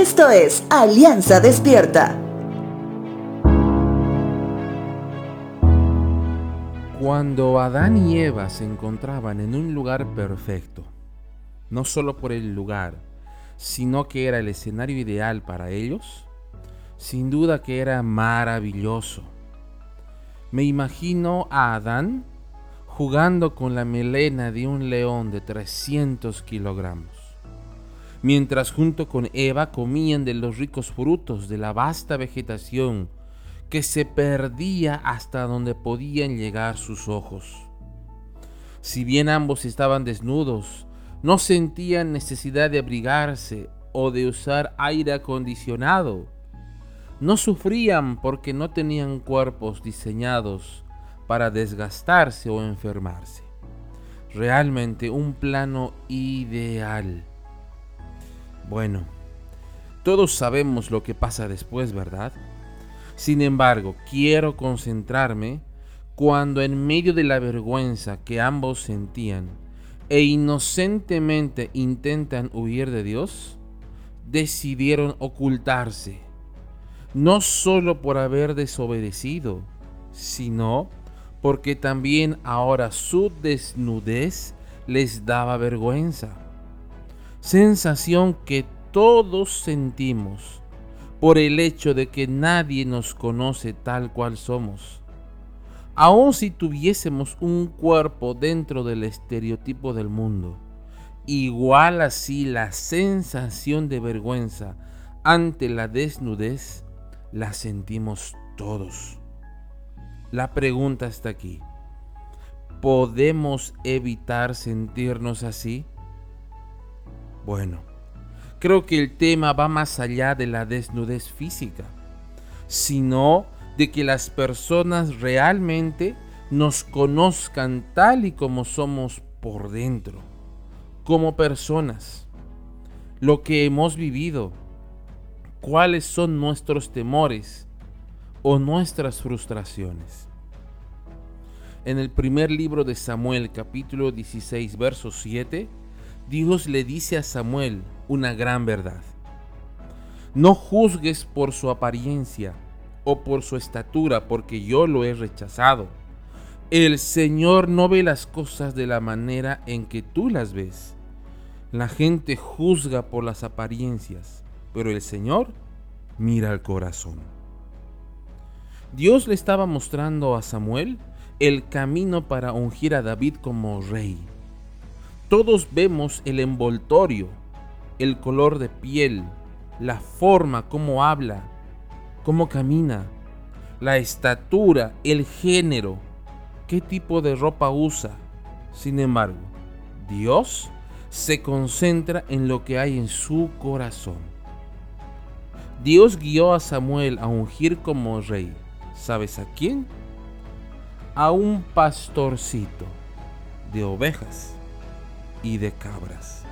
Esto es Alianza Despierta. Cuando Adán y Eva se encontraban en un lugar perfecto, no solo por el lugar, sino que era el escenario ideal para ellos, sin duda que era maravilloso. Me imagino a Adán jugando con la melena de un león de 300 kilogramos, mientras junto con Eva comían de los ricos frutos de la vasta vegetación que se perdía hasta donde podían llegar sus ojos. Si bien ambos estaban desnudos, no sentían necesidad de abrigarse o de usar aire acondicionado. No sufrían porque no tenían cuerpos diseñados para desgastarse o enfermarse. Realmente un plano ideal. Bueno, todos sabemos lo que pasa después, ¿verdad? Sin embargo, quiero concentrarme cuando en medio de la vergüenza que ambos sentían e inocentemente intentan huir de Dios, decidieron ocultarse, no solo por haber desobedecido, sino porque también ahora su desnudez les daba vergüenza. Sensación que todos sentimos por el hecho de que nadie nos conoce tal cual somos. Aun si tuviésemos un cuerpo dentro del estereotipo del mundo, igual así la sensación de vergüenza ante la desnudez la sentimos todos. La pregunta está aquí. ¿Podemos evitar sentirnos así? Bueno, creo que el tema va más allá de la desnudez física, sino de que las personas realmente nos conozcan tal y como somos por dentro, como personas, lo que hemos vivido, cuáles son nuestros temores o nuestras frustraciones. En el primer libro de Samuel capítulo 16 verso 7, Dios le dice a Samuel una gran verdad. No juzgues por su apariencia o por su estatura, porque yo lo he rechazado. El Señor no ve las cosas de la manera en que tú las ves. La gente juzga por las apariencias, pero el Señor mira al corazón. Dios le estaba mostrando a Samuel el camino para ungir a David como rey. Todos vemos el envoltorio, el color de piel, la forma, cómo habla, cómo camina, la estatura, el género, qué tipo de ropa usa. Sin embargo, Dios se concentra en lo que hay en su corazón. Dios guió a Samuel a ungir como rey. ¿Sabes a quién? A un pastorcito de ovejas y de cabras.